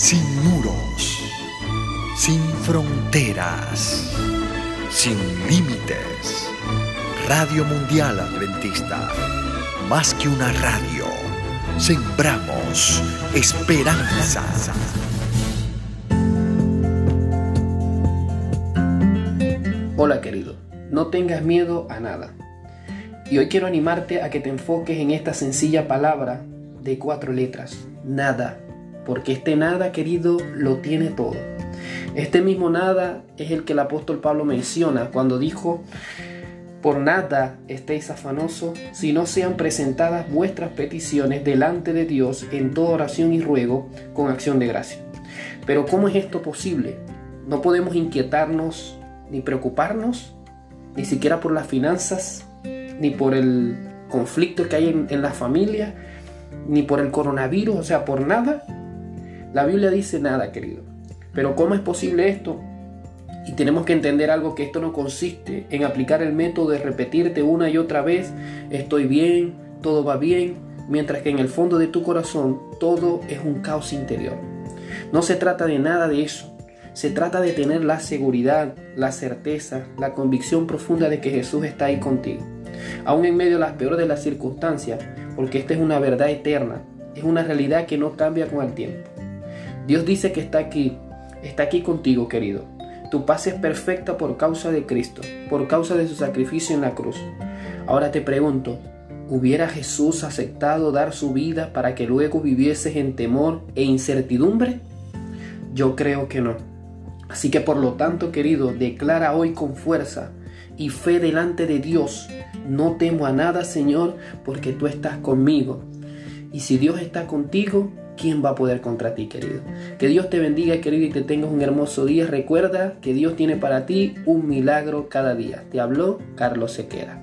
sin muros, sin fronteras, sin límites. Radio Mundial Adventista, más que una radio, sembramos esperanza. Hola querido, no tengas miedo a nada. Y hoy quiero animarte a que te enfoques en esta sencilla palabra de cuatro letras, nada porque este nada, querido, lo tiene todo. Este mismo nada es el que el apóstol Pablo menciona cuando dijo, por nada estéis afanosos, si no sean presentadas vuestras peticiones delante de Dios en toda oración y ruego con acción de gracia. Pero ¿cómo es esto posible? No podemos inquietarnos ni preocuparnos, ni siquiera por las finanzas, ni por el conflicto que hay en, en la familia, ni por el coronavirus, o sea, por nada. La Biblia dice nada, querido. Pero ¿cómo es posible esto? Y tenemos que entender algo que esto no consiste en aplicar el método de repetirte una y otra vez, estoy bien, todo va bien, mientras que en el fondo de tu corazón todo es un caos interior. No se trata de nada de eso. Se trata de tener la seguridad, la certeza, la convicción profunda de que Jesús está ahí contigo. Aún en medio de las peores de las circunstancias, porque esta es una verdad eterna, es una realidad que no cambia con el tiempo. Dios dice que está aquí, está aquí contigo, querido. Tu paz es perfecta por causa de Cristo, por causa de su sacrificio en la cruz. Ahora te pregunto, ¿hubiera Jesús aceptado dar su vida para que luego vivieses en temor e incertidumbre? Yo creo que no. Así que por lo tanto, querido, declara hoy con fuerza y fe delante de Dios, no temo a nada, Señor, porque tú estás conmigo. Y si Dios está contigo, ¿quién va a poder contra ti, querido? Que Dios te bendiga, querido, y que tengas un hermoso día. Recuerda que Dios tiene para ti un milagro cada día. Te habló Carlos Sequera.